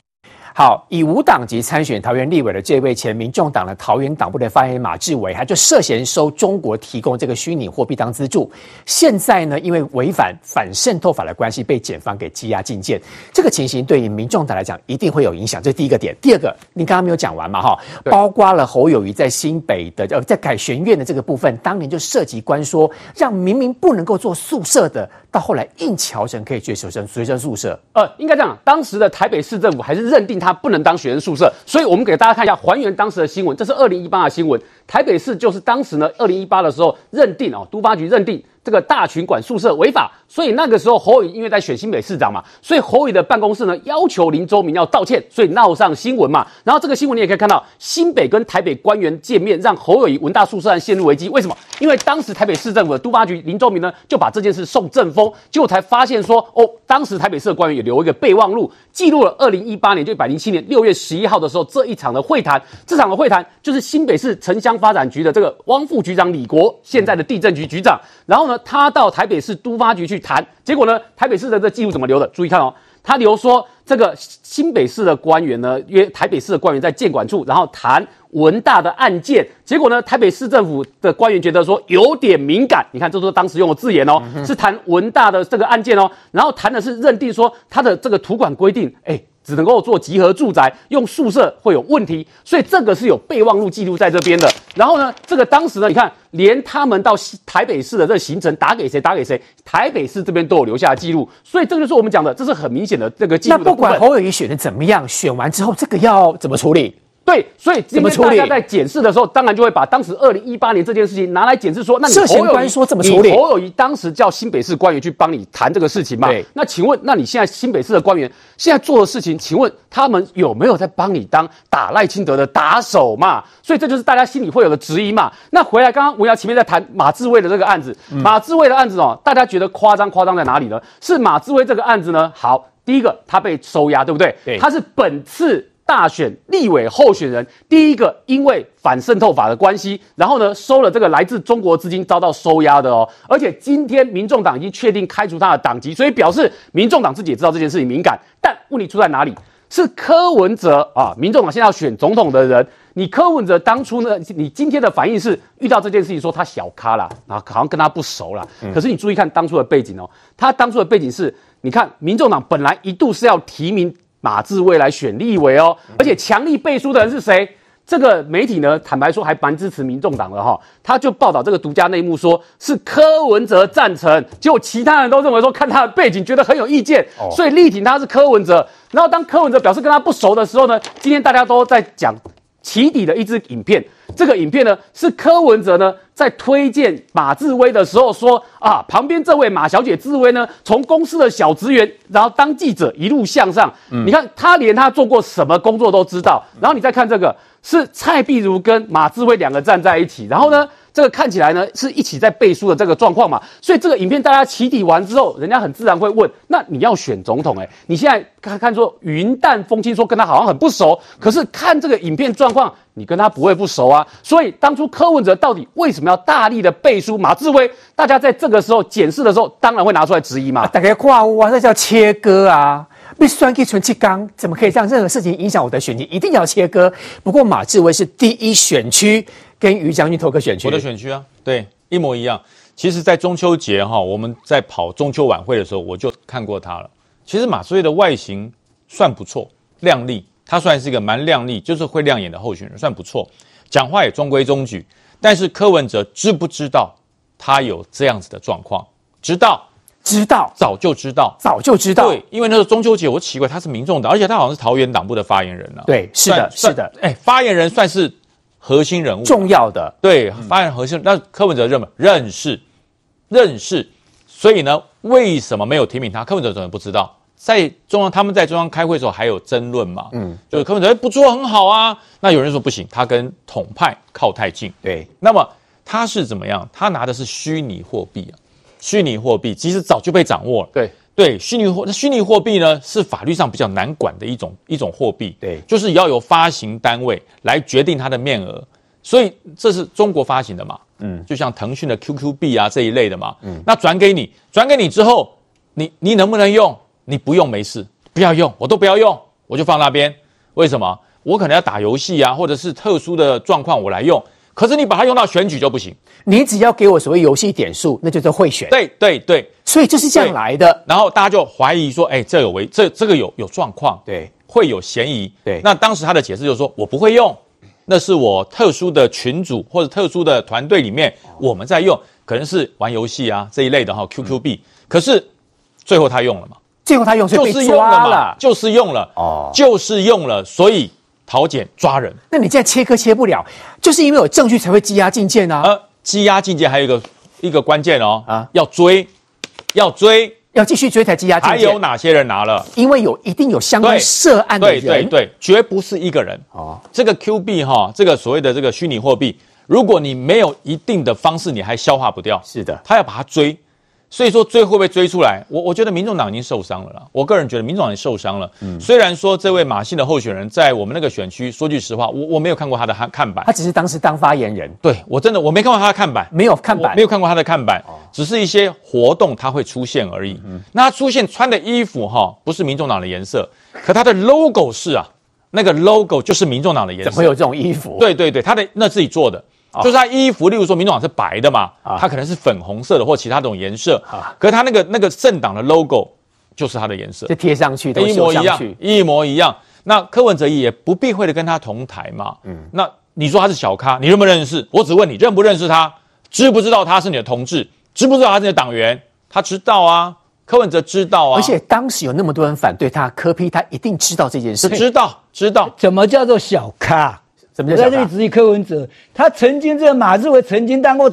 好，以无党籍参选桃园立委的这位前民众党的桃园党部的发言人马志伟，他就涉嫌收中国提供这个虚拟货币当资助。现在呢，因为违反反渗透法的关系，被检方给羁押禁见。这个情形对于民众党来讲，一定会有影响。这是第一个点。第二个，你刚刚没有讲完嘛？哈，包括了侯友谊在新北的呃，在凯旋苑的这个部分，当年就涉及关说，让明明不能够做宿舍的，到后来硬桥成可以去学生学生宿舍。呃，应该这样，当时的台北市政府还是认定他。他不能当学生宿舍，所以我们给大家看一下，还原当时的新闻。这是二零一八的新闻，台北市就是当时呢，二零一八的时候认定哦，都发局认定。这个大群馆宿舍违法，所以那个时候侯友因为在选新北市长嘛，所以侯友的办公室呢要求林周明要道歉，所以闹上新闻嘛。然后这个新闻你也可以看到，新北跟台北官员见面，让侯友宜文大宿舍案陷入危机。为什么？因为当时台北市政府的都发局林周明呢就把这件事送政风，结果才发现说哦，当时台北市的官员也留一个备忘录，记录了二零一八年就一百零七年六月十一号的时候这一场的会谈，这场的会谈就是新北市城乡发展局的这个汪副局长李国，现在的地震局局长，然后呢。他到台北市都发局去谈，结果呢，台北市的这记录怎么留的？注意看哦，他留说这个新北市的官员呢，约台北市的官员在建管处，然后谈文大的案件。结果呢，台北市政府的官员觉得说有点敏感，你看，这是当时用的字眼哦，是谈文大的这个案件哦，然后谈的是认定说他的这个土管规定，哎。只能够做集合住宅，用宿舍会有问题，所以这个是有备忘录记录在这边的。然后呢，这个当时呢，你看，连他们到台北市的这个行程打给谁，打给谁，台北市这边都有留下记录。所以这个就是我们讲的，这是很明显的这个记录。那不管侯友谊选的怎么样，选完之后这个要怎么处理？对，所以今天大家在检视的时候，当然就会把当时二零一八年这件事情拿来检视，说，那你侯友宜说怎么处理？侯友谊当时叫新北市官员去帮你谈这个事情嘛？对。那请问，那你现在新北市的官员现在做的事情，请问他们有没有在帮你当打赖清德的打手嘛？所以这就是大家心里会有的质疑嘛。那回来，刚刚文瑶前面在谈马志威的这个案子，嗯、马志威的案子哦，大家觉得夸张，夸张在哪里呢？是马志威这个案子呢？好，第一个他被收押，对不对？对。他是本次。大选立委候选人第一个，因为反渗透法的关系，然后呢收了这个来自中国资金，遭到收押的哦。而且今天民众党已经确定开除他的党籍，所以表示民众党自己也知道这件事情敏感。但问题出在哪里？是柯文哲啊，民众党现在要选总统的人，你柯文哲当初呢，你今天的反应是遇到这件事情说他小咖啦，然后好像跟他不熟啦。可是你注意看当初的背景哦，他当初的背景是，你看民众党本来一度是要提名。马志伟来选立委哦，而且强力背书的人是谁？这个媒体呢，坦白说还蛮支持民众党的哈，他就报道这个独家内幕，说是柯文哲赞成，结果其他人都认为说看他的背景觉得很有意见，所以力挺他是柯文哲。然后当柯文哲表示跟他不熟的时候呢，今天大家都在讲起底的一支影片。这个影片呢，是柯文哲呢在推荐马志威的时候说啊，旁边这位马小姐志威呢，从公司的小职员，然后当记者一路向上。嗯，你看他连他做过什么工作都知道。然后你再看这个，是蔡碧如跟马志威两个站在一起，然后呢，这个看起来呢是一起在背书的这个状况嘛。所以这个影片大家起底完之后，人家很自然会问：那你要选总统？诶，你现在看看说云淡风轻，说跟他好像很不熟，可是看这个影片状况。你跟他不会不熟啊，所以当初柯文哲到底为什么要大力的背书马智威？大家在这个时候检视的时候，当然会拿出来质疑嘛。啊、大家挂哇，这叫切割啊！被算计存气缸，怎么可以让任何事情影响我的选情？一定要切割。不过马智威是第一选区，跟于将军投个选区。我的选区啊，对，一模一样。其实，在中秋节哈，我们在跑中秋晚会的时候，我就看过他了。其实马智威的外形算不错，靓丽。他算是一个蛮亮丽，就是会亮眼的候选人，算不错，讲话也中规中矩。但是柯文哲知不知道他有这样子的状况？知道，知道，早就知道，早就知道。对，因为那个中秋节，我奇怪他是民众党，而且他好像是桃园党部的发言人呢、啊。对，是的，是的。哎，发言人算是核心人物，重要的。对，发言核心。那柯文哲认不认识？认识。所以呢，为什么没有提名他？柯文哲怎么不知道？在中央，他们在中央开会的时候还有争论嘛？嗯，就是柯文哲不做很好啊。那有人说不行，他跟统派靠太近。对，那么他是怎么样？他拿的是虚拟货币啊，虚拟货币其实早就被掌握了。对对，虚拟货，虚拟货币呢是法律上比较难管的一种一种货币。对，就是要由发行单位来决定它的面额，所以这是中国发行的嘛？嗯，就像腾讯的 QQ 币啊这一类的嘛。嗯，那转给你，转给你之后，你你能不能用？你不用没事，不要用，我都不要用，我就放那边。为什么？我可能要打游戏啊，或者是特殊的状况我来用。可是你把它用到选举就不行。你只要给我所谓游戏点数，那就是贿选。对对对，所以就是这样来的。然后大家就怀疑说，哎，这有违，这这个有有状况，对，会有嫌疑。对，那当时他的解释就是说我不会用，那是我特殊的群组或者特殊的团队里面我们在用，可能是玩游戏啊这一类的哈，QQ 币。可是最后他用了嘛？最后他用就是用了嘛，就是用了哦，就是用了，所以桃检抓人。那你现在切割切不了，就是因为有证据才会羁押禁见啊。呃，羁押禁见还有一个一个关键哦啊，要追，要追，要继续追才羁押禁见。还有哪些人拿了？因为有一定有相关涉案的人，对对对，绝不是一个人哦。这个 Q 币哈，这个所谓的这个虚拟货币，如果你没有一定的方式，你还消化不掉。是的，他要把它追。所以说追会被追出来？我我觉得民众党已经受伤了啦。我个人觉得民众党已经受伤了。嗯，虽然说这位马姓的候选人在我们那个选区，说句实话，我我没有看过他的看看板。他只是当时当发言人。对，我真的我没看过他的看板，没有看板，没有看过他的看板，只是一些活动他会出现而已。嗯，那他出现穿的衣服哈，不是民众党的颜色，可他的 logo 是啊，那个 logo 就是民众党的颜色。怎么会有这种衣服？对对对，他的那自己做的。就是他衣服，例如说，民主党是白的嘛，他可能是粉红色的或其他种颜色，可是他那个那个政党的 logo 就是他的颜色，就贴上去，一模一样，一模一样。那柯文哲也不避讳的跟他同台嘛，嗯，那你说他是小咖，你认不认识？我只问你认不认识他，知不知道他是你的同志，知不知道他是你的党员？他知道啊，柯文哲知道啊，而且当时有那么多人反对他，柯批他一定知道这件事，知道知道。怎么叫做小咖？什么叫小咖？我在这里质疑柯文哲，他曾经这个马志伟曾经当过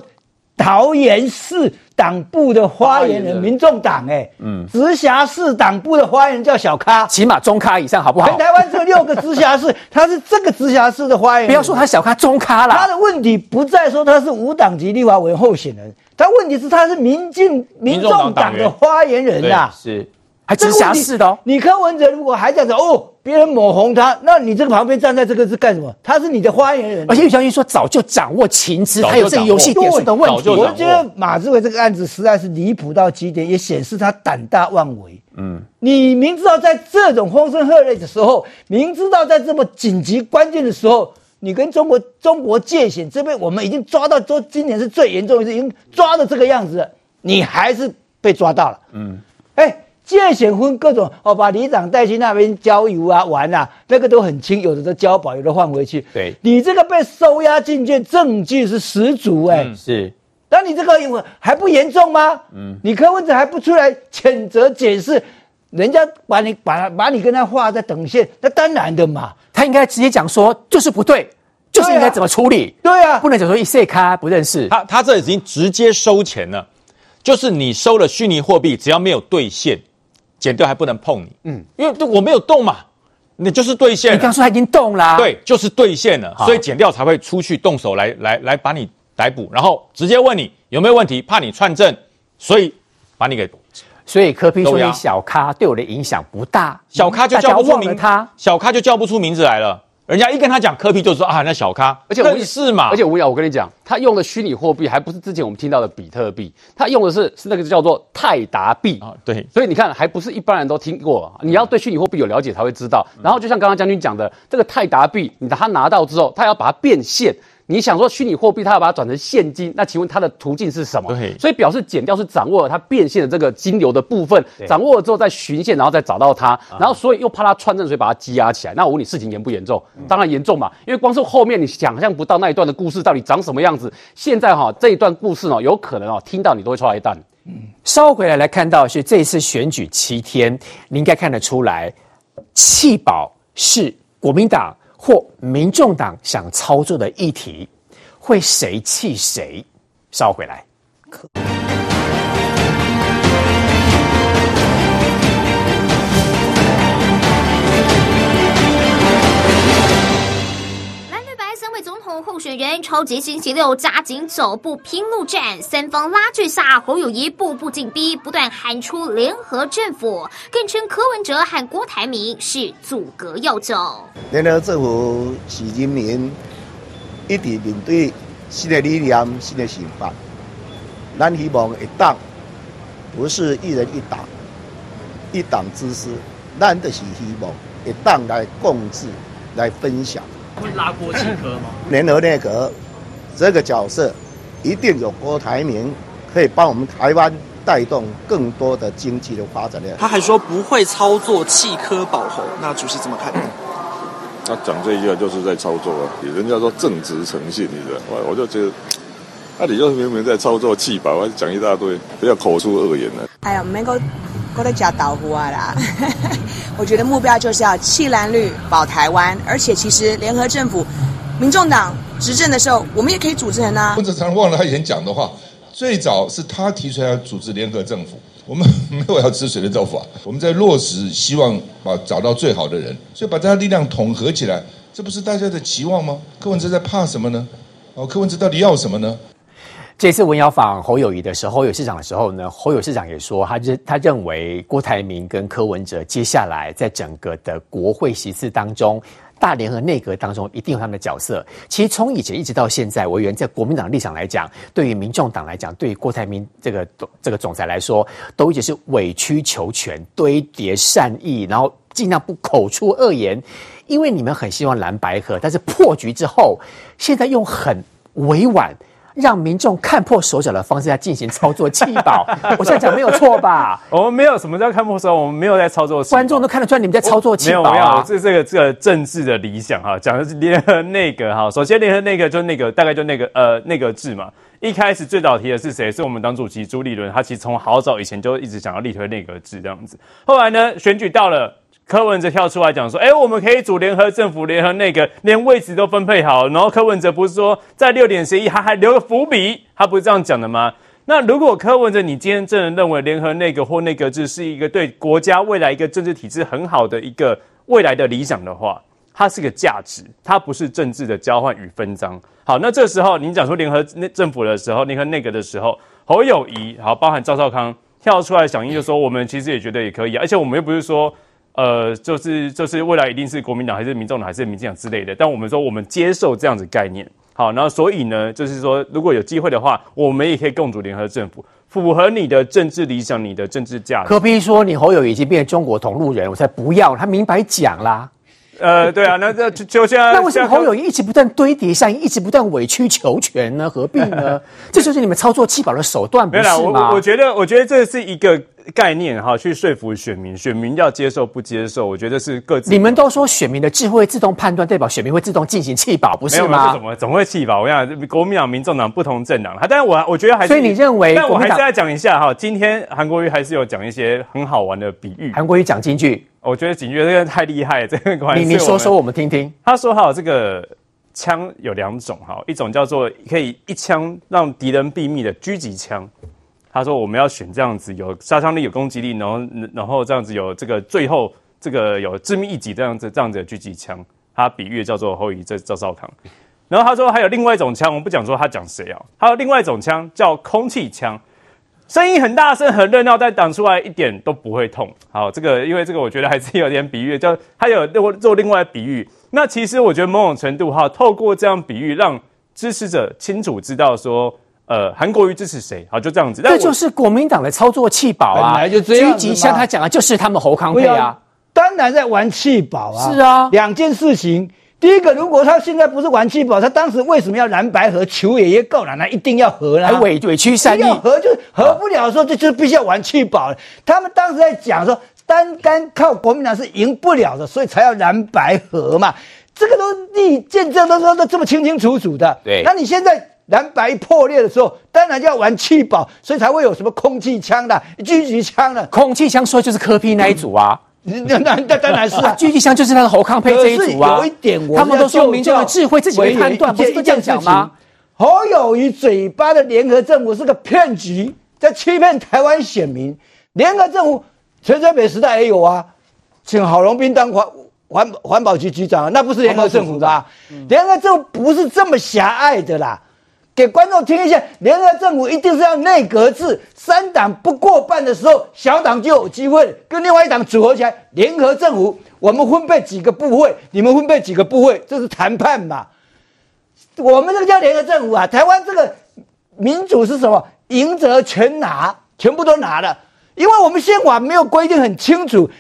桃园市党部的发言人，民众党哎，嗯，直辖市党部的发言人叫小咖，起码中咖以上好不好？全台湾只有六个直辖市，他是这个直辖市的发言人，不要说他小咖，中咖啦。他的问题不在说他是无党籍立法委员候选人，他问题是他是民进民众党的发言人呐，是。还直辖市的哦，你柯文哲如果还这样子哦，别人抹红他，那你这个旁边站在这个是干什么？他是你的发言人，而且于将军说早就掌握情资，还有这个游戏点数的问题。我觉得马志伟这个案子实在是离谱到极点，也显示他胆大妄为。嗯，你明知道在这种风声鹤唳的时候，明知道在这么紧急关键的时候，你跟中国中国界限这边，我们已经抓到，说今年是最严重的一次，已经抓到这个样子了，你还是被抓到了。嗯，哎、欸。借险分各种哦，把里长带去那边郊游啊玩啊，那个都很轻，有的都交保，有的换回去。对，你这个被收押进去，证据是十足哎、欸嗯。是，那你这个还不严重吗？嗯，你柯文哲还不出来谴责解释，人家把你把把你跟他画在等线，那当然的嘛。他应该直接讲说，就是不对，就是应该怎么处理。对啊，对啊不能讲说一切卡不认识。他他这已经直接收钱了，就是你收了虚拟货币，只要没有兑现。检调还不能碰你，嗯，因为我没有动嘛，你就是兑现。你刚说他已经动啦，对，就是兑现了，所以剪掉才会出去动手来来来把你逮捕，然后直接问你有没有问题，怕你串证，所以把你给。所以柯批说你小咖对我的影响不大，小咖就叫不出名他，小咖就叫不出名字来了。人家一跟他讲科比就说啊，那小咖，而且我是嘛，而且吴瑶，我跟你讲，他用的虚拟货币还不是之前我们听到的比特币，他用的是是那个叫做泰达币啊，对，所以你看还不是一般人都听过，你要对虚拟货币有了解才会知道。然后就像刚刚将军讲的，这个泰达币，你他拿到之后，他要把它变现。你想说虚拟货币，它要把它转成现金，那请问它的途径是什么？对，所以表示减掉是掌握了它变现的这个金流的部分，掌握了之后再循线，然后再找到它，然后所以又怕它串证，所以把它积压起来。那我问你，事情严不严重？当然严重嘛，因为光是后面你想象不到那一段的故事到底长什么样子。现在哈这一段故事呢，有可能哦听到你都会剉咧等。嗯，稍回来来看到是这一次选举七天，你应该看得出来，弃保是国民党或民众党想操作的议题。会谁气谁？稍回来。可超级星期六加紧走步拼路战，三方拉锯下，侯友宜步步紧逼，不断喊出联合政府，更称柯文哲和郭台铭是阻隔要走。联合政府是人民。一直面对新的理念、新的想法，咱希望一党不是一人一党、一党之师，咱的是希望一党来共治、来分享。会拉郭弃柯吗？联合内阁这个角色，一定有郭台铭可以帮我们台湾带动更多的经济的发展的。他还说不会操作弃科保侯，那主席怎么看？他讲这一句话就是在操作啊！人家说正直诚信，你知道？我我就觉得，那你就是明明在操作弃保，还讲一大堆，不要口出恶言了。哎呀，没够够在加导呼啊啦！我觉得目标就是要弃蓝绿保台湾，而且其实联合政府、民众党执政的时候，我们也可以组织人啊。或者常忘了他以前讲的话，最早是他提出来要组织联合政府。我们 没有要吃谁的豆腐啊！我们在落实，希望把找到最好的人，所以把大家力量统合起来，这不是大家的期望吗？柯文哲在怕什么呢？哦，柯文哲到底要什么呢？这次文瑶访侯友宜的时候，侯友市长的时候呢，侯友市长也说，他认他认为郭台铭跟柯文哲接下来在整个的国会席次当中。大联合内阁当中一定有他们的角色。其实从以前一直到现在，委员在国民党立场来讲，对于民众党来讲，对于郭台铭这个总这个总裁来说，都一直是委曲求全、堆叠善意，然后尽量不口出恶言。因为你们很希望蓝白合，但是破局之后，现在用很委婉。让民众看破手脚的方式来进行操作弃保，我现在讲没有错吧？我们没有什么叫看破手，我们没有在操作。观众都看得出来你们在操作弃保啊！没有，没有，这这个这个政治的理想哈，讲的是联合内阁哈。首先联合内阁就那个大概就那个呃内阁制嘛。一开始最早提的是谁？是我们党主席朱立伦，他其实从好早以前就一直想要力推内阁制这样子。后来呢，选举到了，柯文哲跳出来讲说：“哎，我们可以组联合政府，联合内阁，连位置都分配好。”然后柯文哲不是说在六点协议，他还留个伏笔，他不是这样讲的吗？那如果柯文哲你今天真的认为联合内阁或内阁制是一个对国家未来一个政治体制很好的一个未来的理想的话，它是个价值，它不是政治的交换与分赃。好，那这时候你讲说联合政府的时候，联合内阁的时候，侯友谊好，包含赵少康跳出来响应，就说我们其实也觉得也可以，而且我们又不是说呃，就是就是未来一定是国民党还是民众党还是民进党之类的，但我们说我们接受这样子概念。好，然后所以呢，就是说，如果有机会的话，我们也可以共组联合政府，符合你的政治理想，你的政治价值。柯 P 说你侯友宜已经变成中国同路人，我才不要，他明白讲啦。呃，对啊，那这就，就像那为什么侯友宜一直不断堆叠上，一直不断委曲求全呢？何必呢？这就是你们操作弃保的手段，不是吗？我我觉得，我觉得这是一个。概念哈，去说服选民，选民要接受不接受，我觉得是各自。你们都说选民的智慧自动判断，代表选民会自动进行弃保，不是吗？怎么怎么会弃保？我想国民党、民众党不同政党，但是我我觉得还是。所以你认为？但我还是要讲一下哈，今天韩国瑜还是有讲一些很好玩的比喻。韩国瑜讲京剧，我觉得警觉这个太厉害，这个关系。你你说说我们听听。他说哈，这个枪有两种哈，一种叫做可以一枪让敌人毙命的狙击枪。他说：“我们要选这样子有杀伤力、有攻击力，然后然后这样子有这个最后这个有致命一击这样子这样子的狙击枪。他比喻叫做后羿这赵少康。然后他说还有另外一种枪，我们不讲说他讲谁啊？还有另外一种枪叫空气枪，声音很大声、很热闹，但挡出来一点都不会痛。好，这个因为这个我觉得还是有点比喻，叫他有做做另外比喻。那其实我觉得某种程度哈，透过这样比喻，让支持者清楚知道说。”呃，韩国瑜支持谁？好，就这样子。这就是国民党的操作弃保啊！本来就像他讲的，就是他们侯康配啊。当然在玩弃保啊。是啊，两件事情。第一个，如果他现在不是玩弃保，他当时为什么要蓝白合？求爷爷告奶奶，一定要和呢？还委委屈善意，和就和不了的时候，就就必须要玩弃保。他们当时在讲说，单单靠国民党是赢不了的，所以才要蓝白合嘛。这个都你见证都说的这么清清楚楚的。对，那你现在。蓝白破裂的时候，当然就要玩弃保，所以才会有什么空气枪的、狙击枪的。空气枪说就是柯 P 那一组啊，那那那当然是啊，狙击枪就是他的侯康佩这一组啊。有一点我，他们都说民众的智慧自己会判断，不是这样讲吗？侯友宜嘴巴的联合政府是个骗局，在欺骗台湾选民。联合政府，陈水扁时代也有啊，请郝龙斌当环环环保局局长啊，那不是联合政府的啊。联合政府不是这么狭隘的啦。给观众听一下，联合政府一定是要内阁制，三党不过半的时候，小党就有机会跟另外一党组合起来联合政府。我们分配几个部会，你们分配几个部会，这是谈判嘛？我们这个叫联合政府啊。台湾这个民主是什么？赢者全拿，全部都拿了，因为我们宪法没有规定很清楚，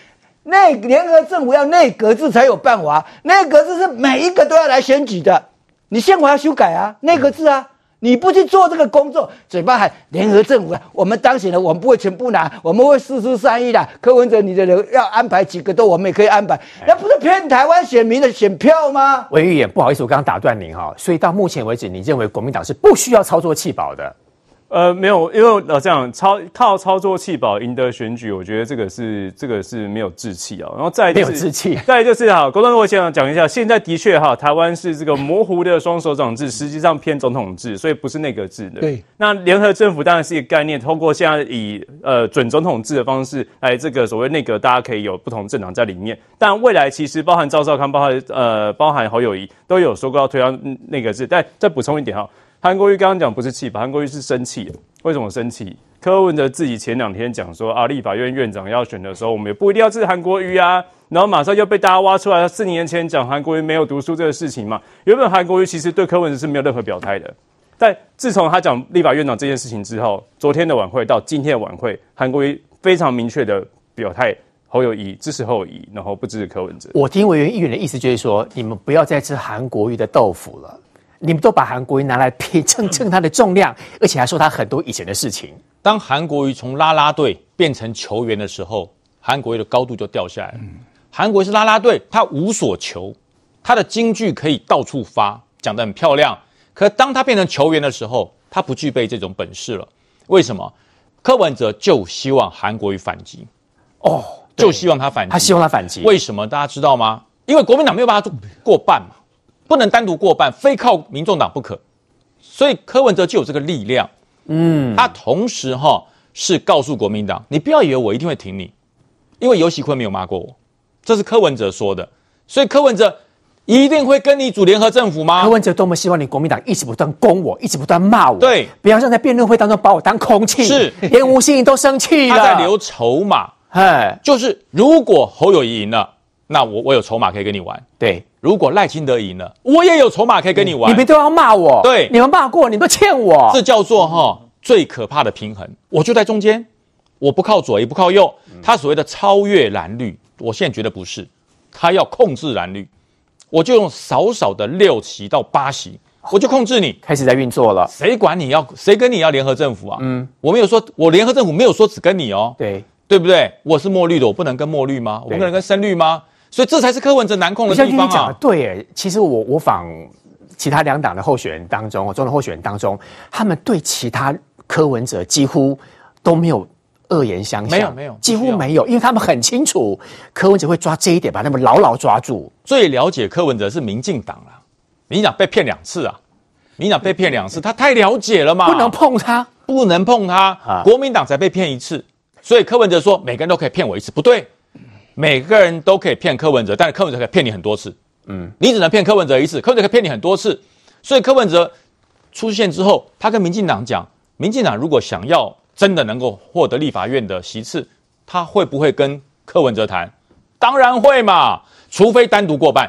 内联合政府要内阁制才有办法，内阁制是每一个都要来选举的，你宪法要修改啊，内阁制啊。你不去做这个工作，嘴巴喊联合政府啊，我们当选了，我们不会全部拿，我们会四出善意的。柯文哲，你的人要安排几个都，我们也可以安排，那不是骗台湾选民的选票吗？文玉也不好意思，我刚刚打断您哈，所以到目前为止，你认为国民党是不需要操作弃保的？呃，没有，因为呃，这样操靠操作弃保赢得选举，我觉得这个是这个是没有志气啊。然后再、就是、没有志气，再就是哈，郭总，我想讲一下，现在的确哈，台湾是这个模糊的双手掌制，实际上偏总统制，所以不是内阁制的。对，那联合政府当然是一个概念，通过现在以呃准总统制的方式来这个所谓内阁，大家可以有不同政党在里面。但未来其实包含赵少康，包含呃包含侯友谊，都有说过要推到内阁制。但再补充一点哈。韩国瑜刚刚讲不是气吧？韩国瑜是生气。为什么生气？柯文哲自己前两天讲说啊，立法院院长要选的时候，我们也不一定要支持韩国瑜啊。然后马上又被大家挖出来，他四年前讲韩国瑜没有读书这个事情嘛。原本韩国瑜其实对柯文哲是没有任何表态的。但自从他讲立法院长这件事情之后，昨天的晚会到今天的晚会，韩国瑜非常明确的表态，侯友谊支持侯友谊，然后不支持柯文哲。我听委员议员的意思就是说，你们不要再吃韩国瑜的豆腐了。你们都把韩国瑜拿来拼称称他的重量，而且还说他很多以前的事情。当韩国瑜从拉拉队变成球员的时候，韩国瑜的高度就掉下来了。韩国瑜是拉拉队，他无所求，他的金句可以到处发，讲得很漂亮。可当他变成球员的时候，他不具备这种本事了。为什么？柯文哲就希望韩国瑜反击，哦，就希望他反击，他希望他反击。为什么？大家知道吗？因为国民党没有办法过半嘛，不能单独过半，非靠民众党不可。所以柯文哲就有这个力量。嗯，他同时哈是告诉国民党，你不要以为我一定会挺你，因为游锡堃没有骂过我，这是柯文哲说的。所以柯文哲。一定会跟你组联合政府吗？柯文哲多么希望你国民党一直不断攻我，一直不断骂我。对，不要像在辩论会当中把我当空气。是，连吴欣颖都生气了。他在留筹码。哎，就是如果侯友谊赢了，那我我有筹码可以跟你玩。对，如果赖清德赢了，我也有筹码可以跟你玩。你们都要骂我。对，你们骂过，你们都欠我。这叫做哈最可怕的平衡。我就在中间，我不靠左也不靠右。他所谓的超越蓝绿，我现在觉得不是，他要控制蓝绿。我就用少少的六席到八席，我就控制你，开始在运作了。谁管你要谁跟你要联合政府啊？嗯，我没有说，我联合政府没有说只跟你哦。对，对不对？我是墨绿的，我不能跟墨绿吗？我不能跟深绿吗？所以这才是柯文哲难控的地方啊。你讲的对，哎，其实我我访其他两党的候选人当中，中的候选人当中，他们对其他柯文哲几乎都没有。恶言相向，没有没有，几乎没有，因为他们很清楚柯文哲会抓这一点，把他们牢牢抓住。最了解柯文哲是民进党了，民进党被骗两次啊，民进党被骗两次，他太了解了嘛，不能碰他，不能碰他。啊、国民党才被骗一次，所以柯文哲说每个人都可以骗我一次，不对，每个人都可以骗柯文哲，但是柯文哲可以骗你很多次。嗯，你只能骗柯文哲一次，柯文哲可以骗你很多次。所以柯文哲出现之后，他跟民进党讲，民进党如果想要。真的能够获得立法院的席次，他会不会跟柯文哲谈？当然会嘛，除非单独过半，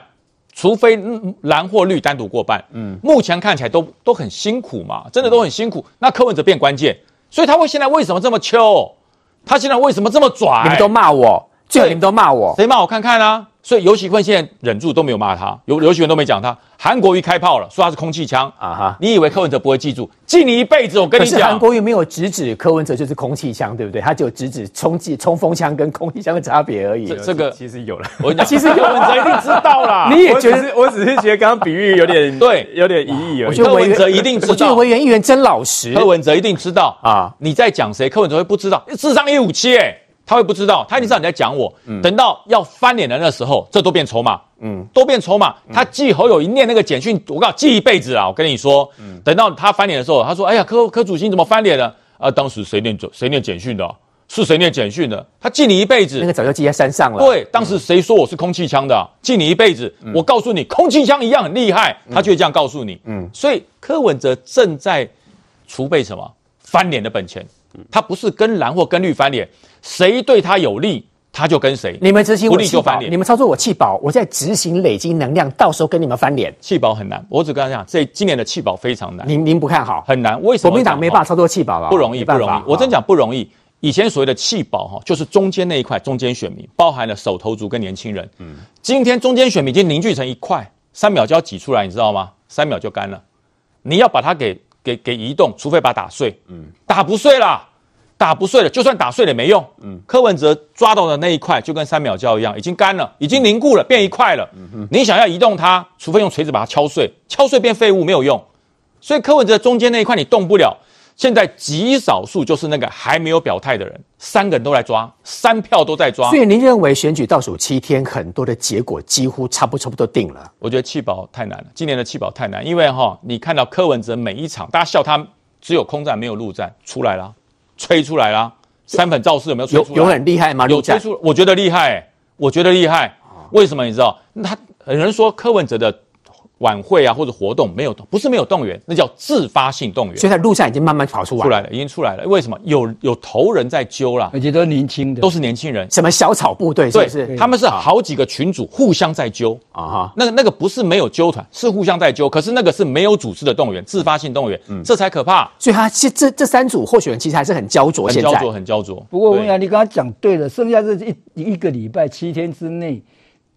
除非蓝或绿单独过半。嗯，目前看起来都都很辛苦嘛，真的都很辛苦。那柯文哲变关键，所以他会现在为什么这么秋？他现在为什么这么拽？你们都骂我，最后你们都骂我，谁骂我看看啊？所以尤喜坤现在忍住都没有骂他，尤尤喜坤都没讲他。韩国瑜开炮了，说他是空气枪啊哈！你以为柯文哲不会记住？记你一辈子！我跟你讲，韩国瑜没有直指柯文哲就是空气枪，对不对？他只有直指冲气冲锋枪跟空气枪的差别而已。这这个其实有了，我跟你讲，其实柯文哲一定知道啦。你也觉得？我只是觉得刚刚比喻有点 对，有点疑义而已。我觉得柯文哲一定知道。我觉得委员议员真老实。柯文哲一定知道啊！你在讲谁？柯文哲会不知道？智商一五七哎。他会不知道，他一定知道你在讲我。嗯、等到要翻脸的那时候，这都变筹码，嗯，都变筹码。他记侯友一念那个简讯，我告诉你记一辈子啊！我跟你说，嗯、等到他翻脸的时候，他说：“哎呀，柯柯主席怎么翻脸了？啊，当时谁念谁念简讯的、啊？是谁念简讯的？他记你一辈子。那个早就记在山上了。对，当时谁说我是空气枪的、啊？记你一辈子。嗯、我告诉你，空气枪一样很厉害。他就会这样告诉你。嗯，所以柯文哲正在储备什么翻脸的本钱。他不是跟蓝或跟绿翻脸。谁对他有利，他就跟谁。你们执行我气保，你们操作我气保，我在执行累积能量，到时候跟你们翻脸。气保很难，我只跟他讲，这今年的气保非常难。您您不看好？很难，为什么？国民党没办法操作气保了，不容易，不容易。我真讲不容易。以前所谓的弃保哈，就是中间那一块，中间选民包含了手头族跟年轻人。嗯，今天中间选民已经凝聚成一块，三秒就要挤出来，你知道吗？三秒就干了。你要把它给给给移动，除非把它打碎。嗯，打不碎啦。打不碎了，就算打碎了也没用。嗯，柯文哲抓到的那一块就跟三秒胶一样，已经干了，已经凝固了，变一块了。嗯哼，你想要移动它，除非用锤子把它敲碎，敲碎变废物没有用。所以柯文哲中间那一块你动不了。现在极少数就是那个还没有表态的人，三个人都在抓，三票都在抓。所以您认为选举倒数七天，很多的结果几乎差不差不多定了？我觉得弃保太难了，今年的弃保太难，因为哈，你看到柯文哲每一场，大家笑他只有空战没有陆战出来了。吹出来啦！三粉造势有没有吹出来？有有很厉害吗？有吹出，我觉得厉害、欸，我觉得厉害。为什么你知道？他有人说柯文哲的。晚会啊，或者活动没有动，不是没有动员，那叫自发性动员。所以在路上已经慢慢跑出来出来了，已经出来了。为什么？有有头人在揪了，而且都是年轻的，都是年轻人。什么小草部队？是不是？对，他们是好几个群组互相在揪啊哈。那个那个不是没有揪团，是互相在揪。可是那个是没有组织的动员，自发性动员，嗯，这才可怕。所以他这这这三组候选人其实还是很焦灼，很焦灼，很焦灼。不过我跟你讲，你刚刚讲对了，剩下这一一个礼拜七天之内，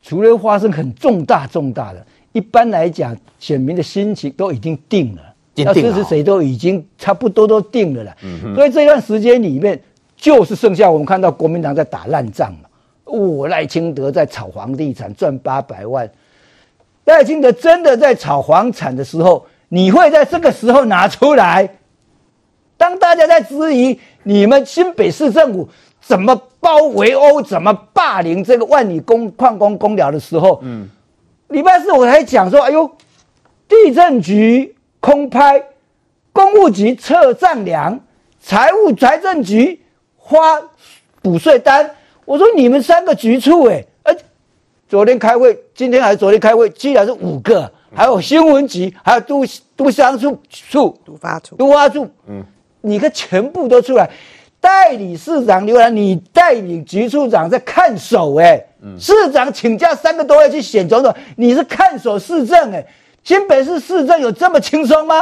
除了发生很重大重大的。一般来讲，选民的心情都已经定了，要支持谁都已经差不多都定了了。嗯、所以这段时间里面，就是剩下我们看到国民党在打烂仗嘛。我、哦、赖清德在炒房地产赚八百万，赖清德真的在炒房产的时候，你会在这个时候拿出来？当大家在质疑你们新北市政府怎么包围殴、怎么霸凌这个万里工矿工工寮的时候，嗯，礼拜四我还讲说，哎呦，地震局空拍，公务局撤丈量，财务财政局发补税单，我说你们三个局处、欸，哎。昨天开会，今天还是昨天开会，居然是五个，还有新闻局，还有都都乡处处，都发处，都发处，嗯，你看全部都出来，代理市长刘兰，你代理局处长在看守、欸，哎，嗯，市长请假三个多月去选总统，你是看守市政、欸，哎，新北市市政有这么轻松吗？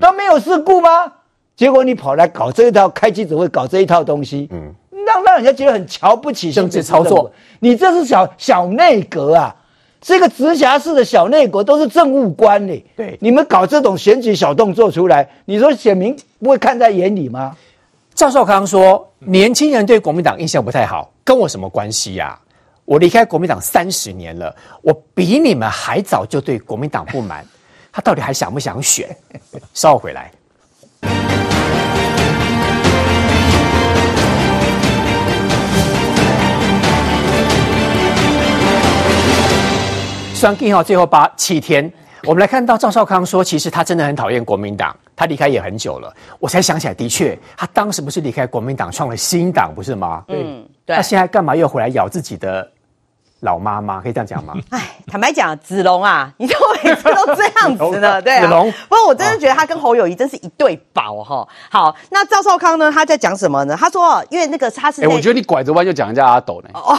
都没有事故吗？结果你跑来搞这一套，开记者会搞这一套东西，嗯。让让人家觉得很瞧不起政治操作，你这是小小内阁啊，这个直辖市的小内阁都是政务官呢。对，你们搞这种选举小动作出来，你说选民不会看在眼里吗？赵少康说，年轻人对国民党印象不太好，跟我什么关系呀？我离开国民党三十年了，我比你们还早就对国民党不满，他到底还想不想选？稍后回来。双 K 号最后八七天，我们来看到赵少康说，其实他真的很讨厌国民党，他离开也很久了。我才想起来，的确，他当时不是离开国民党，创了新党，不是吗？嗯，对。他现在干嘛又回来咬自己的？老妈妈可以这样讲吗？哎，坦白讲，子龙啊，你怎么每次都这样子呢？对啊。子龙，不过我真的觉得他跟侯友谊真是一对宝哈。好，那赵少康呢？他在讲什么呢？他说，因为那个他是……哎，我觉得你拐着弯就讲人家阿斗呢。哦，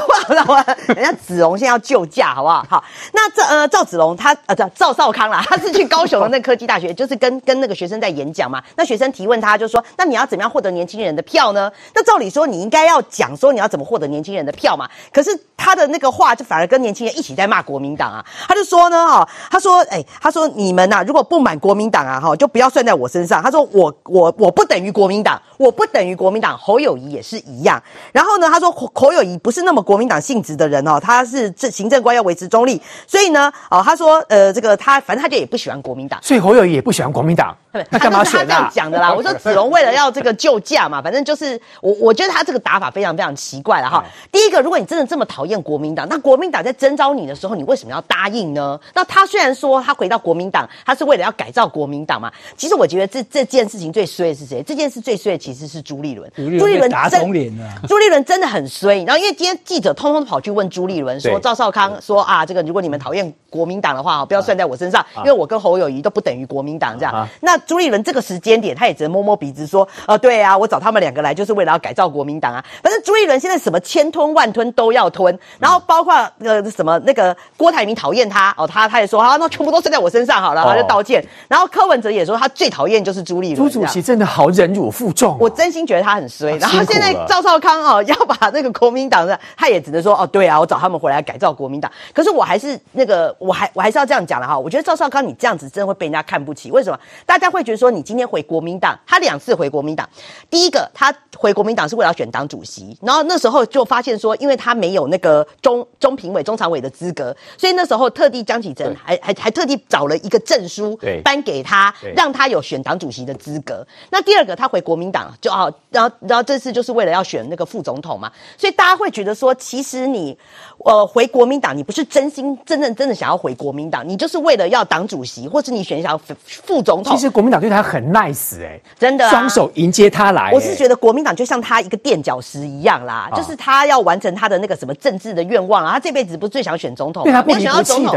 人家子龙现在要救驾，好不好？好，那这呃赵子龙他呃赵少康啦，他是去高雄的那科技大学，就是跟跟那个学生在演讲嘛。那学生提问他，就说：“那你要怎么样获得年轻人的票呢？”那照理说，你应该要讲说你要怎么获得年轻人的票嘛。可是他的那个话。就反而跟年轻人一起在骂国民党啊！他就说呢，哈，他说，哎，他说你们呐，如果不满国民党啊，哈，就不要算在我身上。他说我我我不等于国民党，我不等于国民党。侯友谊也是一样。然后呢，他说侯友谊不是那么国民党性质的人哦，他是这行政官要维持中立。所以呢，哦，他说，呃，这个他反正他就也不喜欢国民党。所以侯友谊也不喜欢国民党。对，那干嘛选啊？他这样讲的啦。我说子龙为了要这个救驾嘛，反正就是我我觉得他这个打法非常非常奇怪了哈。第一个，如果你真的这么讨厌国民党，那国民党在征召。招你的时候，你为什么要答应呢？那他虽然说他回到国民党，他是为了要改造国民党嘛。其实我觉得这这件事情最衰的是谁？这件事最衰的其实是朱立伦。朱立伦打肿脸了。朱立伦真的很衰。然后因为今天记者通通跑去问朱立伦说，赵少康说啊，这个如果你们讨厌国民党的话，不要算在我身上，因为我跟侯友谊都不等于国民党这样。那朱立伦这个时间点，他也只能摸摸鼻子说，呃，对啊，我找他们两个来就是为了要改造国民党啊。反正朱立伦现在什么千吞万吞都要吞，然后包括呃什么。那个郭台铭讨厌他哦，他他也说啊，那全部都算在我身上好了，然后就道歉。哦、然后柯文哲也说他最讨厌就是朱立伦。朱主席真的好忍辱负重、哦，我真心觉得他很衰。然后现在赵少康哦要把那个国民党的，他也只能说哦对啊，我找他们回来改造国民党。可是我还是那个，我还我还是要这样讲了哈。我觉得赵少康你这样子真的会被人家看不起。为什么？大家会觉得说你今天回国民党，他两次回国民党，第一个他回国民党是为了要选党主席，然后那时候就发现说，因为他没有那个中中评委、中常委的资格。所以那时候特地江启臣还还还特地找了一个证书，颁给他，让他有选党主席的资格。那第二个，他回国民党就哦，然后然后这次就是为了要选那个副总统嘛。所以大家会觉得说，其实你呃回国民党，你不是真心真正真的想要回国民党，你就是为了要党主席，或是你选一下副总统。其实国民党对他很 nice 哎、欸，真的、啊，双手迎接他来、欸。我是觉得国民党就像他一个垫脚石一样啦，啊、就是他要完成他的那个什么政治的愿望啊。他这辈子不是最想选总统。他不想要总统，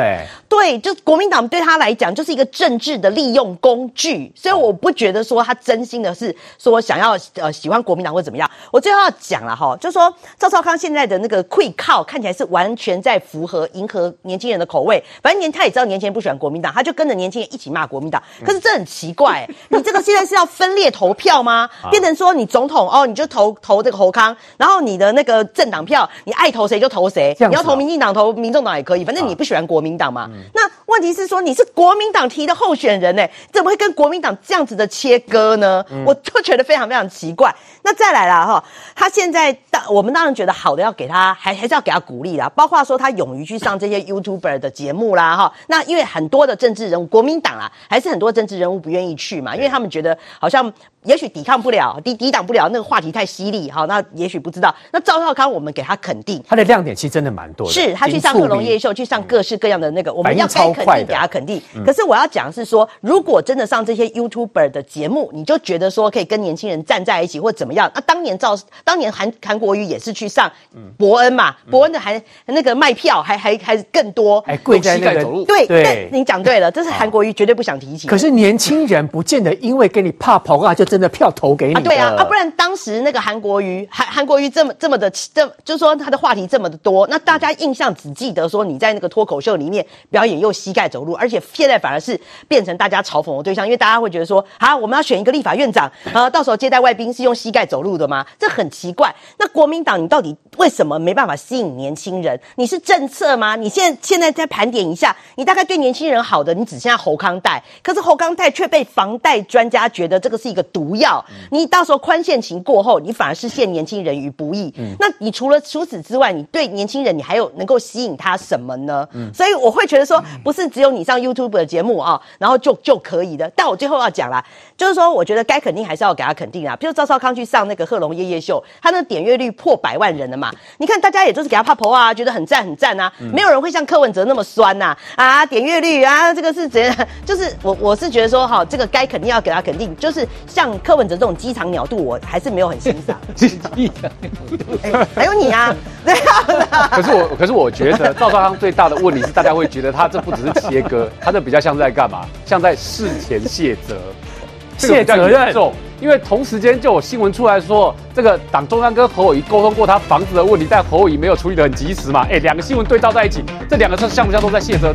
对，就国民党对他来讲就是一个政治的利用工具，所以我不觉得说他真心的是说想要呃喜欢国民党或怎么样。我最后要讲了哈，就说赵少康现在的那个溃靠看起来是完全在符合迎合年轻人的口味，反正年他也知道年轻人不喜欢国民党，他就跟着年轻人一起骂国民党。可是这很奇怪，你这个现在是要分裂投票吗？变成说你总统哦，你就投投这个侯康，然后你的那个政党票你爱投谁就投谁，你要投民进党投民众党也可以，反正你。不喜欢国民党嘛？嗯、那问题是说你是国民党提的候选人呢，怎么会跟国民党这样子的切割呢？嗯、我就觉得非常非常奇怪。那再来了哈，他现在当我们当然觉得好的要给他，还还是要给他鼓励啦。包括说他勇于去上这些 YouTuber 的节目啦哈。那因为很多的政治人物，国民党啊，还是很多政治人物不愿意去嘛，因为他们觉得好像。也许抵抗不了，抵抵挡不了那个话题太犀利，哈，那也许不知道。那赵少康，我们给他肯定，他的亮点其实真的蛮多的。是他去上克隆夜夜秀，去上各式各样的那个，我们要该肯定给他肯定。嗯、可是我要讲的是说，如果真的上这些 YouTuber 的节目，你就觉得说可以跟年轻人站在一起或怎么样？那当年赵，当年韩韩国瑜也是去上伯恩嘛，博、嗯、恩的还那个卖票还还还更多，还跪在那个。对对，你讲对了，这是韩国瑜绝对不想提起。可是年轻人不见得因为给你怕跑啊，就真的票投给你。啊，对啊，啊，不然当时那个韩国瑜，韩韩国瑜这么这么的，这就是说他的话题这么的多，那大家印象只记得说你在那个脱口秀里面表演又膝盖走路，而且现在反而是变成大家嘲讽的对象，因为大家会觉得说啊，我们要选一个立法院长啊，到时候接待外宾是用膝盖走路的吗？这很奇怪。那国民党你到底为什么没办法吸引年轻人？你是政策吗？你现在现在再盘点一下，你大概对年轻人好的，你只剩下侯康代，可是侯康代却被房贷专家觉得这个是一个毒药。你到时候宽限期过后，你反而是陷年轻人于不义。嗯，那你除了除此之外，你对年轻人你还有能够吸引他什么呢？嗯，所以我会觉得说，不是只有你上 YouTube 的节目啊，然后就就可以的。但我最后要讲啦，就是说，我觉得该肯定还是要给他肯定啊。比如赵少康去上那个贺龙夜夜秀，他那个点阅率破百万人了嘛？你看大家也都是给他拍婆啊，觉得很赞很赞啊，没有人会像柯文哲那么酸呐啊，啊，点阅率啊，这个是怎样？就是我我是觉得说哈，这个该肯定要给他肯定，就是像柯文哲这种机场鸟度，我还是没有很欣赏。机场鸟度，哎，还有你啊，对啊。可是我，可是我觉得赵少康最大的问题是，大家会觉得他这不只是切割，他这比较像是在干嘛？像在事前卸责，卸责任重。因为同时间就有新闻出来说，这个党中央跟侯友谊沟通过他房子的问题，但侯友谊没有处理得很及时嘛？哎，两个新闻对照在一起，这两个像不像都在卸责动